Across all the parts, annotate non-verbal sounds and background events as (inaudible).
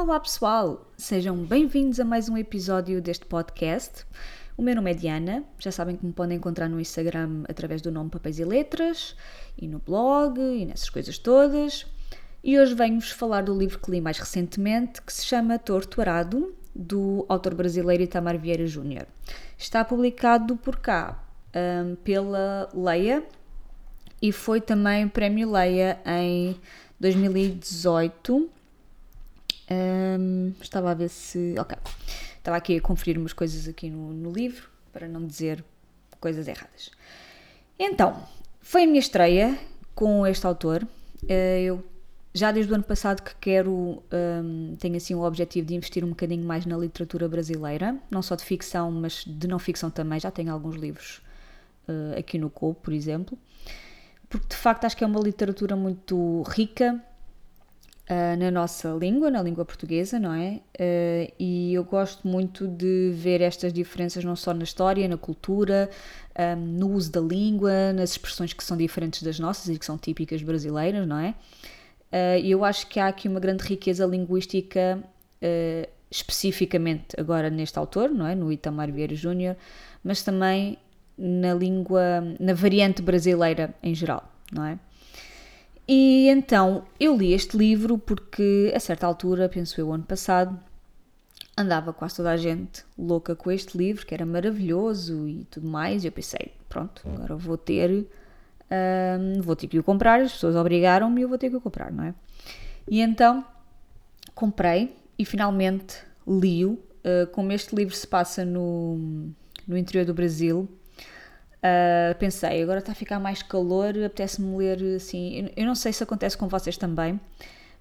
Olá pessoal, sejam bem-vindos a mais um episódio deste podcast. O meu nome é Diana, já sabem que me podem encontrar no Instagram através do nome Papéis e Letras e no blog e nessas coisas todas. E hoje venho-vos falar do livro que li mais recentemente, que se chama Torto Arado, do autor brasileiro Itamar Vieira Júnior. Está publicado por cá um, pela Leia e foi também prémio Leia em 2018. Um, estava a ver se. Ok. Estava aqui a conferir umas coisas aqui no, no livro para não dizer coisas erradas. Então, foi a minha estreia com este autor. Eh, eu já desde o ano passado que quero, um, tenho assim o objetivo de investir um bocadinho mais na literatura brasileira, não só de ficção, mas de não ficção também. Já tenho alguns livros uh, aqui no Cobo, por exemplo, porque de facto acho que é uma literatura muito rica uh, na nossa língua, na língua portuguesa, não é? Uh, e eu gosto muito de ver estas diferenças não só na história, na cultura, um, no uso da língua, nas expressões que são diferentes das nossas e que são típicas brasileiras, não é? Uh, eu acho que há aqui uma grande riqueza linguística, especificamente agora neste autor, não é? no Itamar Vieira Júnior, mas também na língua, na variante brasileira em geral, não é? E então eu li este livro porque a certa altura, penso eu, ano passado, andava quase toda a gente louca com este livro, que era maravilhoso e tudo mais, e eu pensei, pronto, agora vou ter um, vou ter que o comprar, as pessoas obrigaram-me e eu vou ter que o comprar, não é? E então comprei e finalmente li-o. Uh, como este livro se passa no, no interior do Brasil, uh, pensei, agora está a ficar mais calor, apetece-me ler assim. Eu, eu, não sei se acontece com vocês também,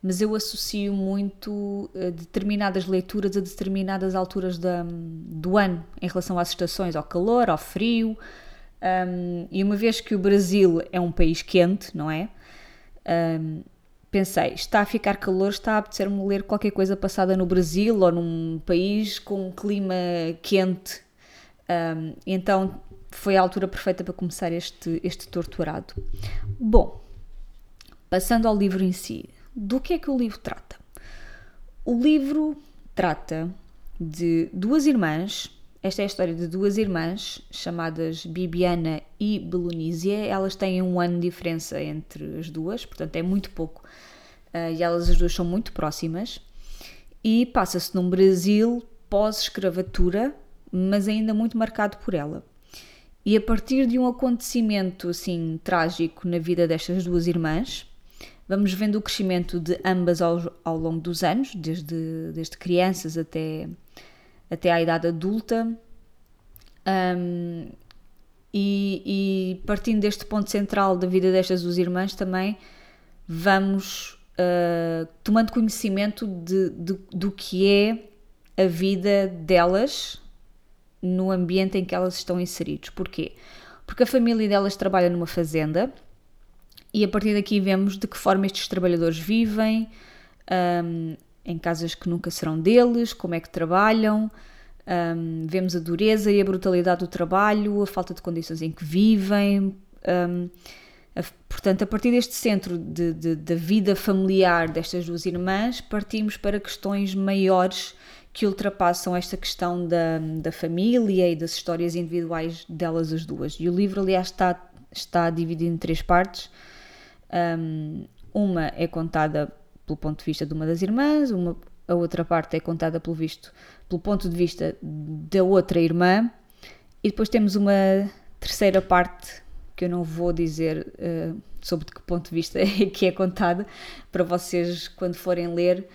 mas eu associo muito uh, determinadas leituras a determinadas alturas da, do ano em relação às estações, ao calor, ao frio. Um, e uma vez que o Brasil é um país quente, não é? Um, pensei, está a ficar calor, está a apetecer-me ler qualquer coisa passada no Brasil ou num país com um clima quente. Um, então foi a altura perfeita para começar este, este torturado. Bom, passando ao livro em si, do que é que o livro trata? O livro trata de duas irmãs esta é a história de duas irmãs chamadas Bibiana e Belonísia. Elas têm um ano de diferença entre as duas, portanto é muito pouco. Uh, e elas as duas são muito próximas. E passa-se num Brasil pós-escravatura, mas ainda muito marcado por ela. E a partir de um acontecimento assim trágico na vida destas duas irmãs, vamos vendo o crescimento de ambas ao, ao longo dos anos, desde, desde crianças até até à idade adulta. Um, e, e, partindo deste ponto central da vida destas duas irmãs, também vamos uh, tomando conhecimento de, de, do que é a vida delas no ambiente em que elas estão inseridos. Porquê? Porque a família delas trabalha numa fazenda e a partir daqui vemos de que forma estes trabalhadores vivem, um, em casas que nunca serão deles, como é que trabalham, um, vemos a dureza e a brutalidade do trabalho, a falta de condições em que vivem. Um, a, portanto, a partir deste centro de, de, da vida familiar destas duas irmãs, partimos para questões maiores que ultrapassam esta questão da, da família e das histórias individuais delas as duas. E o livro, aliás, está, está dividido em três partes. Um, uma é contada pelo ponto de vista de uma das irmãs, uma, a outra parte é contada pelo visto, pelo ponto de vista da outra irmã, e depois temos uma terceira parte que eu não vou dizer uh, sobre de que ponto de vista (laughs) é que é contada, para vocês, quando forem ler,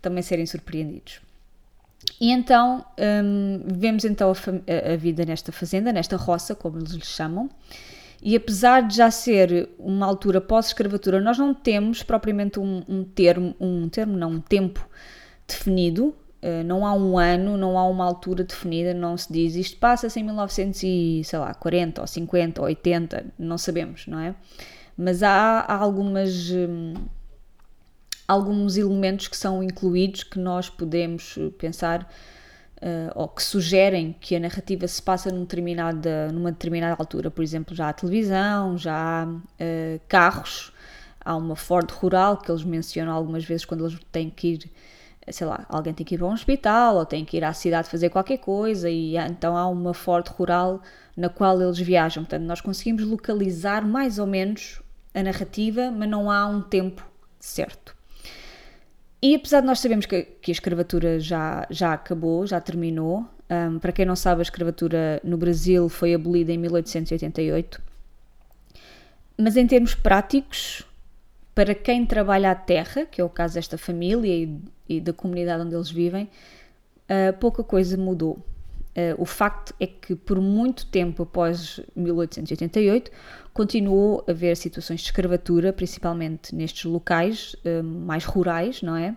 também serem surpreendidos. E então um, vemos então a, a, vida nesta fazenda, nesta roça, como eles lhe chamam, e apesar de já ser uma altura pós-escravatura, nós não temos propriamente um, um, termo, um termo, não, um tempo definido, uh, não há um ano, não há uma altura definida, não se diz isto passa-se em 1940 ou 50 ou 80, não sabemos, não é? Mas há, há algumas. Um, alguns elementos que são incluídos que nós podemos pensar uh, ou que sugerem que a narrativa se passa determinada, numa determinada altura. Por exemplo, já há televisão, já há uh, carros, há uma Ford rural que eles mencionam algumas vezes quando eles têm que ir sei lá, alguém tem que ir para um hospital ou tem que ir à cidade fazer qualquer coisa e então há uma forte rural na qual eles viajam. Portanto, nós conseguimos localizar mais ou menos a narrativa, mas não há um tempo certo. E apesar de nós sabermos que, que a escravatura já, já acabou, já terminou, um, para quem não sabe, a escravatura no Brasil foi abolida em 1888, mas em termos práticos, para quem trabalha a terra, que é o caso desta família e, e da comunidade onde eles vivem, uh, pouca coisa mudou. Uh, o facto é que por muito tempo após 1888 continuou a haver situações de escravatura, principalmente nestes locais uh, mais rurais, não é?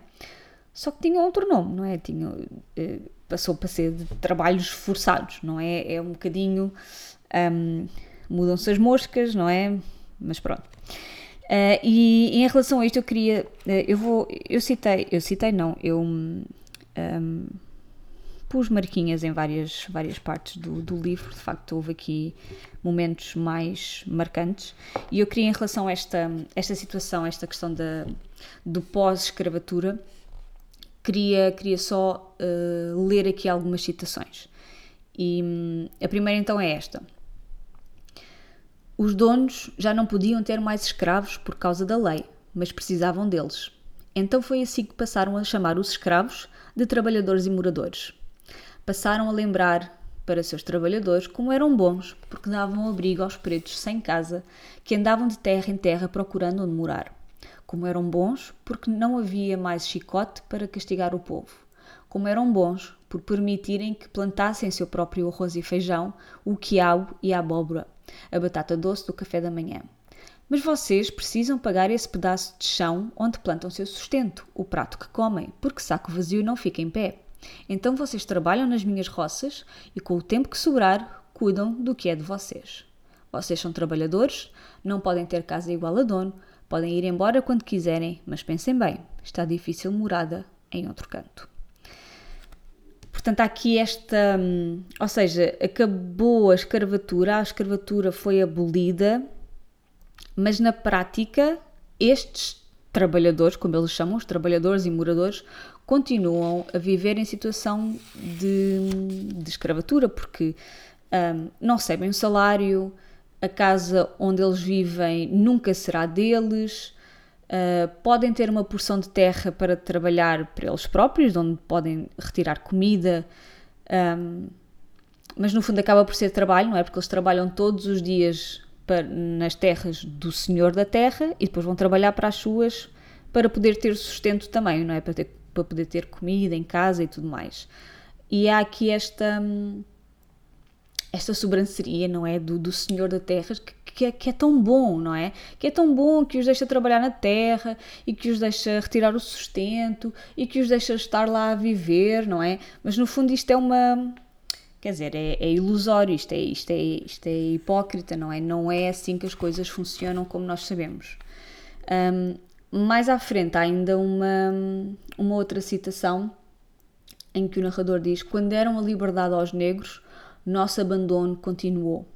Só que tinha outro nome, não é? Tinha, uh, passou para ser de trabalhos forçados, não é? É um bocadinho. Um, mudam-se as moscas, não é? Mas pronto. E, e, em relação a isto eu queria, eu vou, eu citei, eu citei não, eu um, pus marquinhas em várias, várias partes do, do livro, de facto houve aqui momentos mais marcantes e eu queria em relação a esta, esta situação, esta questão da, do pós-escravatura, queria, queria só uh, ler aqui algumas citações. E um, a primeira então é esta. Os donos já não podiam ter mais escravos por causa da lei, mas precisavam deles. Então foi assim que passaram a chamar os escravos de trabalhadores e moradores. Passaram a lembrar para seus trabalhadores como eram bons, porque davam abrigo aos pretos sem casa, que andavam de terra em terra procurando onde morar. Como eram bons, porque não havia mais chicote para castigar o povo. Como eram bons, por permitirem que plantassem seu próprio arroz e feijão, o quiabo e a abóbora, a batata doce do café da manhã. Mas vocês precisam pagar esse pedaço de chão onde plantam seu sustento, o prato que comem, porque saco vazio não fica em pé. Então vocês trabalham nas minhas roças e com o tempo que sobrar, cuidam do que é de vocês. Vocês são trabalhadores, não podem ter casa igual a dono, podem ir embora quando quiserem, mas pensem bem, está difícil morada em outro canto. Portanto, há aqui esta. Hum, ou seja, acabou a escravatura, a escravatura foi abolida, mas na prática, estes trabalhadores, como eles chamam, os trabalhadores e moradores, continuam a viver em situação de, de escravatura, porque um, não recebem um salário, a casa onde eles vivem nunca será deles, Uh, podem ter uma porção de terra para trabalhar para eles próprios, onde podem retirar comida, um, mas no fundo acaba por ser trabalho, não é? Porque eles trabalham todos os dias para, nas terras do senhor da terra e depois vão trabalhar para as suas para poder ter sustento também, não é? Para, ter, para poder ter comida em casa e tudo mais. E há aqui esta. Hum, esta sobranceria, não é? Do, do Senhor da Terra, que, que, é, que é tão bom, não é? Que é tão bom que os deixa trabalhar na terra e que os deixa retirar o sustento e que os deixa estar lá a viver, não é? Mas no fundo isto é uma. Quer dizer, é, é ilusório, isto é, isto, é, isto é hipócrita, não é? Não é assim que as coisas funcionam como nós sabemos. Um, mais à frente há ainda uma, uma outra citação em que o narrador diz: Quando deram a liberdade aos negros, nosso abandono continuou.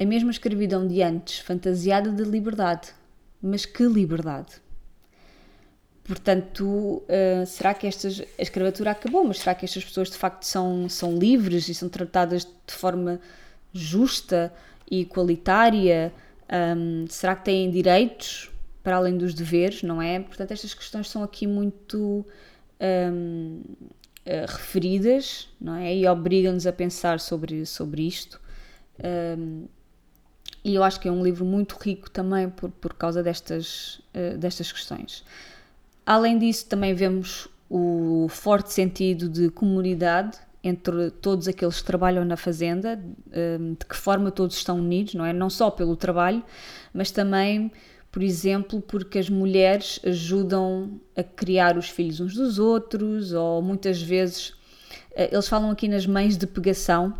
A mesma escravidão de antes, fantasiada de liberdade. Mas que liberdade! Portanto, uh, será que estas, a escravatura acabou? Mas será que estas pessoas de facto são, são livres e são tratadas de forma justa e igualitária? Um, será que têm direitos para além dos deveres, não é? Portanto, estas questões são aqui muito um, uh, referidas, não é? E obrigam-nos a pensar sobre, sobre isto. Um, e eu acho que é um livro muito rico também por, por causa destas, uh, destas questões. Além disso, também vemos o forte sentido de comunidade entre todos aqueles que trabalham na fazenda, de que forma todos estão unidos, não é? Não só pelo trabalho, mas também por exemplo, porque as mulheres ajudam a criar os filhos uns dos outros, ou muitas vezes eh, eles falam aqui nas mães de pegação,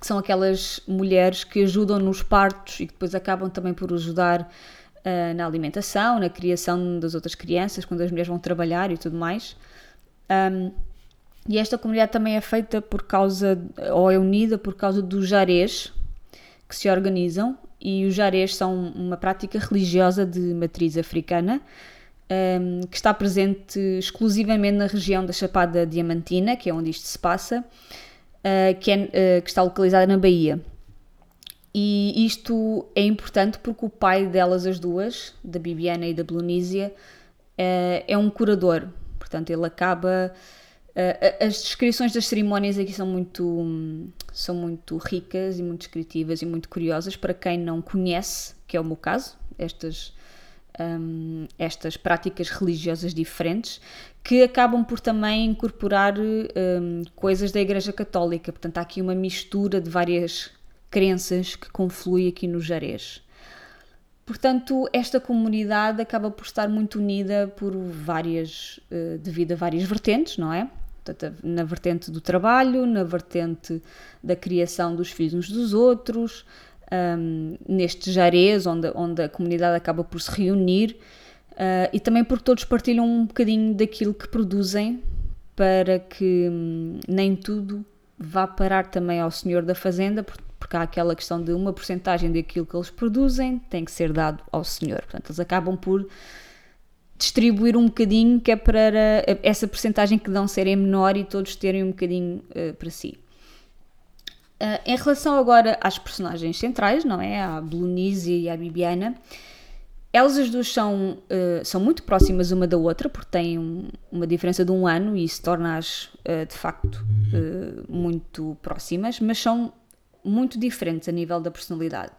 que são aquelas mulheres que ajudam nos partos e que depois acabam também por ajudar uh, na alimentação, na criação das outras crianças, quando as mulheres vão trabalhar e tudo mais. Um, e esta comunidade também é feita por causa, ou é unida por causa dos jarés que se organizam e os jarés são uma prática religiosa de matriz africana um, que está presente exclusivamente na região da Chapada Diamantina, que é onde isto se passa, uh, que, é, uh, que está localizada na Bahia. E isto é importante porque o pai delas, as duas, da Bibiana e da Blunísia, uh, é um curador. Portanto, ele acaba. As descrições das cerimónias aqui são muito, são muito ricas e muito descritivas e muito curiosas para quem não conhece, que é o meu caso, estas um, estas práticas religiosas diferentes que acabam por também incorporar um, coisas da Igreja Católica. Portanto, há aqui uma mistura de várias crenças que conflui aqui no Jarez. Portanto, esta comunidade acaba por estar muito unida por várias, uh, devido a várias vertentes, não é? Portanto, na vertente do trabalho, na vertente da criação dos filhos uns dos outros, um, neste jarez, onde, onde a comunidade acaba por se reunir, uh, e também porque todos partilham um bocadinho daquilo que produzem, para que um, nem tudo vá parar também ao senhor da fazenda, porque há aquela questão de uma porcentagem daquilo que eles produzem tem que ser dado ao senhor. Portanto, eles acabam por distribuir um bocadinho que é para essa porcentagem que dão serem menor e todos terem um bocadinho uh, para si. Uh, em relação agora às personagens centrais, não é? A Blunise e a Bibiana, elas as duas são, uh, são muito próximas uma da outra, porque têm um, uma diferença de um ano e isso torna-as de facto muito próximas, mas são muito diferentes a nível da personalidade.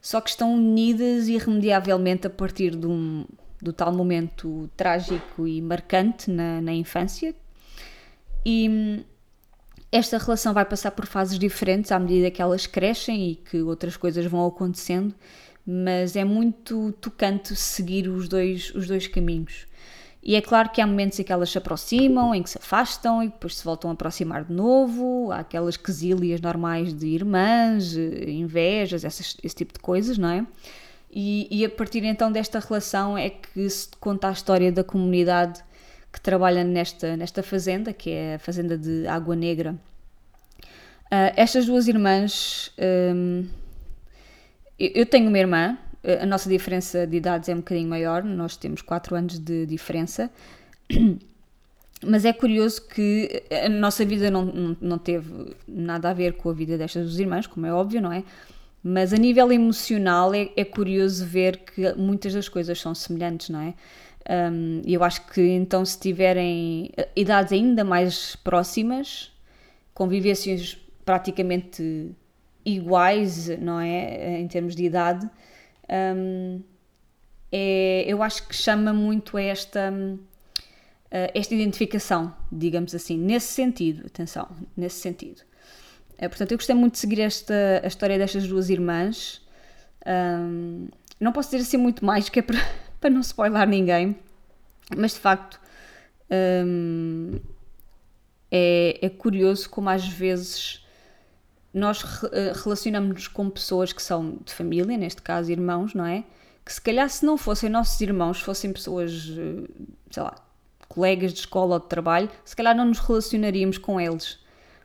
Só que estão unidas irremediavelmente a partir de um, do tal momento trágico e marcante na, na infância. E esta relação vai passar por fases diferentes à medida que elas crescem e que outras coisas vão acontecendo, mas é muito tocante seguir os dois, os dois caminhos. E é claro que há momentos em que elas se aproximam, em que se afastam e depois se voltam a aproximar de novo. Há aquelas quesílias normais de irmãs, invejas, essas, esse tipo de coisas, não é? E, e, a partir então desta relação é que se conta a história da comunidade que trabalha nesta, nesta fazenda, que é a fazenda de Água Negra. Uh, estas duas irmãs, um, eu tenho uma irmã, a nossa diferença de idades é um bocadinho maior, nós temos 4 anos de diferença, (coughs) mas é curioso que a nossa vida não, não, não, teve nada a ver com a vida destas duas irmãs, como é óbvio, não é? Mas a nível emocional é, é curioso ver que muitas das coisas são semelhantes, não é? Um, eu acho que então, se tiverem eh, idades ainda mais próximas, convivências praticamente iguais, não é? Em termos de idade, um, é, eu acho que chama muito esta, eh, esta identificação, digamos assim, nesse sentido, atenção, nesse sentido. É, portanto, eu gostei muito de seguir esta, a história destas duas irmãs. Um, não posso dizer assim muito mais, que é para (laughs) para não spoiler ninguém, mas de facto hum, é, é, curioso como às vezes nós eh, relacionamos-nos com pessoas que são de família, neste caso irmãos, não é? Que se calhar se não fossem nossos irmãos, fossem pessoas, eh, sei lá, colegas de escola ou de trabalho, se calhar não nos relacionaríamos com eles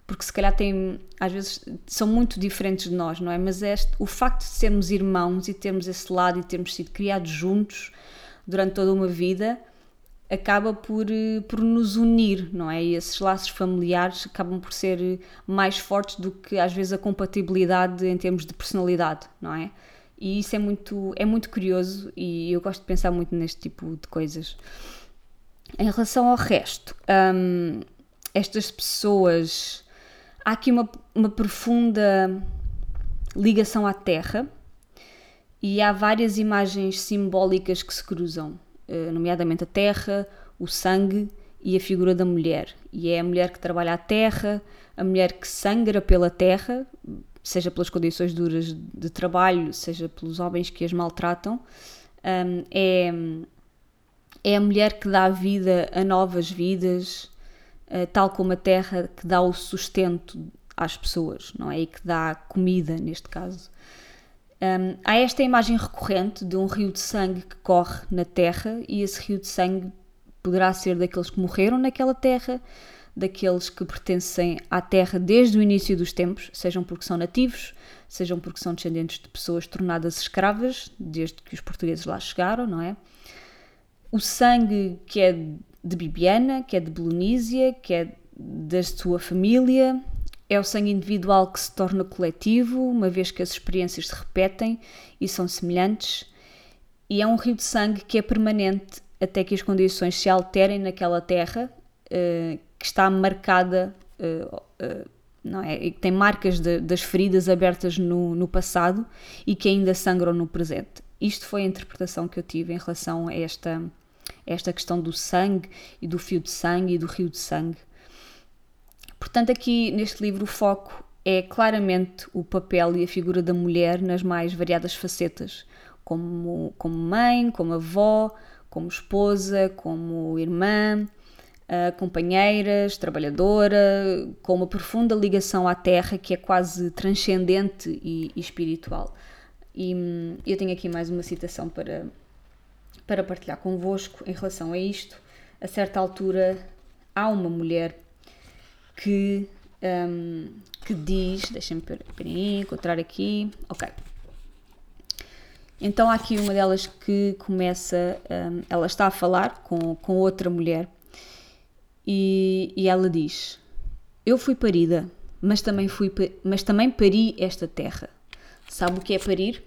porque se calhar têm, às vezes são muito diferentes de nós, não é? Mas este, o facto de sermos irmãos e termos esse lado e termos sido criados juntos durante toda uma vida acaba por, eh, por nos unir, não é? E esses laços familiares acabam por ser mais fortes do que às vezes a compatibilidade em termos de personalidade, não é? E isso é muito, é muito curioso e eu gosto de pensar muito neste tipo de coisas. Em relação ao resto, hum, estas pessoas há aqui uma, uma profunda ligação à Terra e há várias imagens simbólicas que se cruzam, eh, nomeadamente a Terra, o sangue e a figura da mulher. E é a mulher que trabalha a terra, a mulher que sangra pela terra, seja pelas condições duras de trabalho, seja pelos homens que as maltratam. é, é a mulher que dá vida a novas vidas, tal como a terra que dá o sustento às pessoas, não é? E que dá comida, neste caso. Um, há esta imagem recorrente de um rio de sangue que corre na terra, e esse rio de sangue poderá ser daqueles que morreram naquela terra, daqueles que pertencem à terra desde o início dos tempos, sejam porque são nativos, sejam porque são descendentes de pessoas tornadas escravas, desde que os portugueses lá chegaram, não é? o sangue que é de Bibiana, que é de Belonísia, que é da sua família, é o sangue individual que se torna coletivo, uma vez que as experiências se repetem e são semelhantes, e é um rio de sangue que é permanente até que as condições se alterem naquela terra uh, que está marcada, uh, uh, não é? E que tem marcas de, das feridas abertas no, no passado e que ainda sangram no presente. Isto foi a interpretação que eu tive em relação a esta, esta questão do sangue e do fio de sangue e do rio de sangue. Portanto, aqui neste livro o foco é claramente o papel e a figura da mulher nas mais variadas facetas, como, como mãe, como avó, como esposa, como irmã, companheiras, trabalhadora, com uma profunda ligação à terra que é quase transcendente e, e espiritual. E hum, eu tenho aqui mais uma citação para, para partilhar convosco em relação a isto. A certa altura, há uma mulher que, um, que diz, deixem-me encontrar aqui, ok. Então há aqui uma delas que começa, um, ela está a falar com, com outra mulher e, e ela diz: Eu fui parida, mas também, fui, mas também pari esta terra. Sabe o que é parir?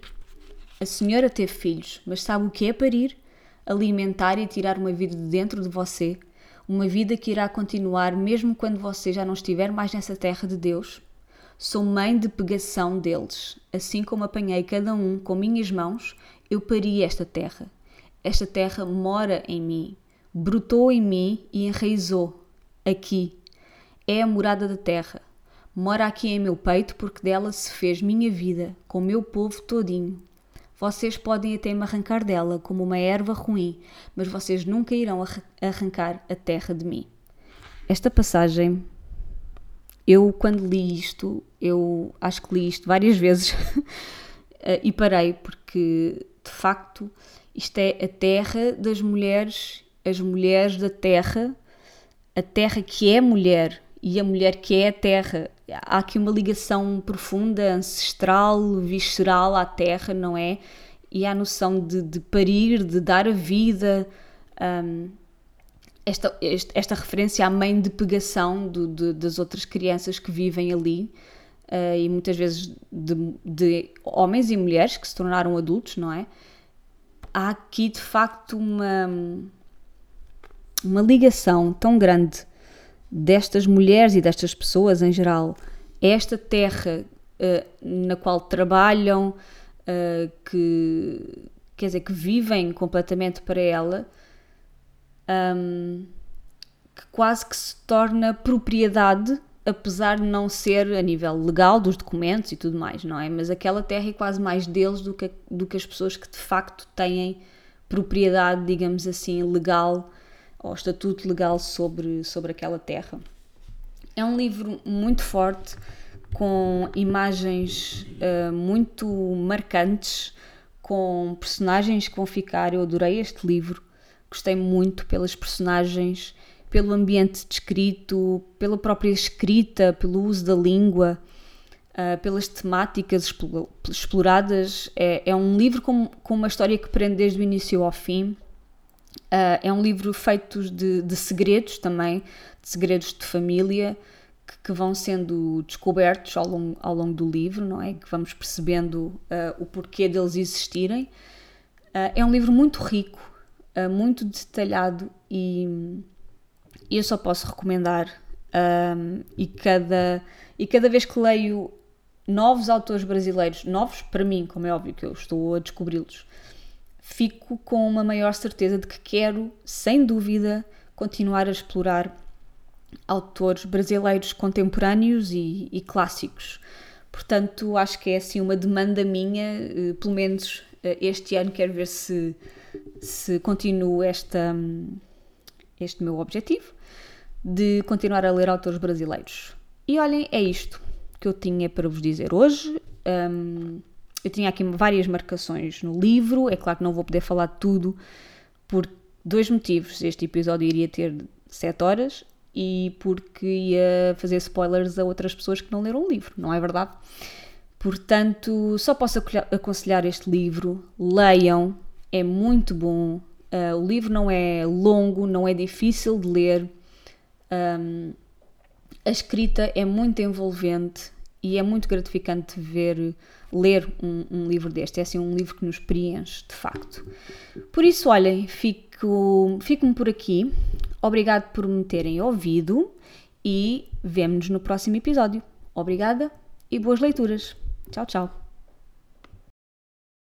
A senhora teve filhos, mas sabe o que é parir? Alimentar e tirar uma vida de dentro de você uma vida que irá continuar mesmo quando você já não estiver mais nessa terra de Deus? Sou mãe de pegação deles. Assim como apanhei cada um com minhas mãos, eu pari esta terra. Esta terra mora em mim, brotou em mim e enraizou. Aqui. É a morada da terra. Mora aqui em meu peito porque dela se fez minha vida, com meu povo todinho. Vocês podem até me arrancar dela como uma erva ruim, mas vocês nunca irão arrancar a terra de mim. Esta passagem, eu quando li isto, eu acho que li isto várias vezes (laughs) eh, e parei, porque de facto isto é a terra das mulheres, as mulheres da terra, a terra que é mulher e a mulher que é a terra. Há aqui uma ligação profunda, ancestral, visceral à terra, não é? E a noção de, de parir, de dar a vida. Um, esta, esta referência à mãe de pegação do, de, das outras crianças que vivem ali. Uh, e muitas vezes de, de, homens e mulheres que se tornaram adultos, não é? Há aqui de facto uma, uma ligação tão grande destas mulheres e destas pessoas em geral, esta terra uh, na qual trabalham, uh, que quer dizer que vivem completamente para ela, um, que quase que se torna propriedade, apesar de não ser a nível legal dos documentos e tudo mais, não é? Mas aquela terra é quase mais deles do que, do que as pessoas que de facto têm propriedade, digamos assim, legal ou estatuto legal sobre, sobre aquela terra. É um livro muito forte, com imagens uh, muito marcantes, com personagens que vão ficar. Eu adorei este livro, gostei muito pelas personagens, pelo ambiente descrito, pela própria escrita, pelo uso da língua. Uh, pelas temáticas exploradas, é, é um livro com, com uma história que prende desde o início ao fim Uh, é um livro feito de, de, segredos também, de segredos de família, que, que vão sendo descobertos ao longo, ao longo, do livro, não é? Que vamos percebendo uh, o porquê deles existirem. Uh, é um livro muito rico, muito detalhado e eu só posso recomendar. e, cada, e cada vez que leio novos autores brasileiros, novos para mim, como é óbvio que eu estou a descobri-los, fico com uma maior certeza de que quero, sem dúvida, continuar a explorar autores brasileiros contemporâneos e, e clássicos. Portanto, acho que é assim uma demanda minha, eh, pelo menos eh, este ano quero ver se, se continuo esta, este meu objetivo de continuar a ler autores brasileiros. E olhem, é isto que eu tinha para vos dizer hoje. Um, eu tinha aqui várias marcações no livro, é claro que não vou poder falar de tudo por dois motivos. Este episódio iria ter 7 horas e porque ia fazer spoilers a outras pessoas que não leram o livro, não é verdade? Portanto, só posso aconselhar este livro. Leiam, é muito bom. Uh, o livro não é longo, não é difícil de ler. Um, a escrita é muito envolvente e é muito gratificante ver, ler um, um, livro deste. É assim um livro que nos preenche, de facto. Por isso, olhem, fico, fico-me por aqui. Obrigado por me terem ouvido e vemo-nos no próximo episódio. Obrigada e boas leituras. Tchau, tchau.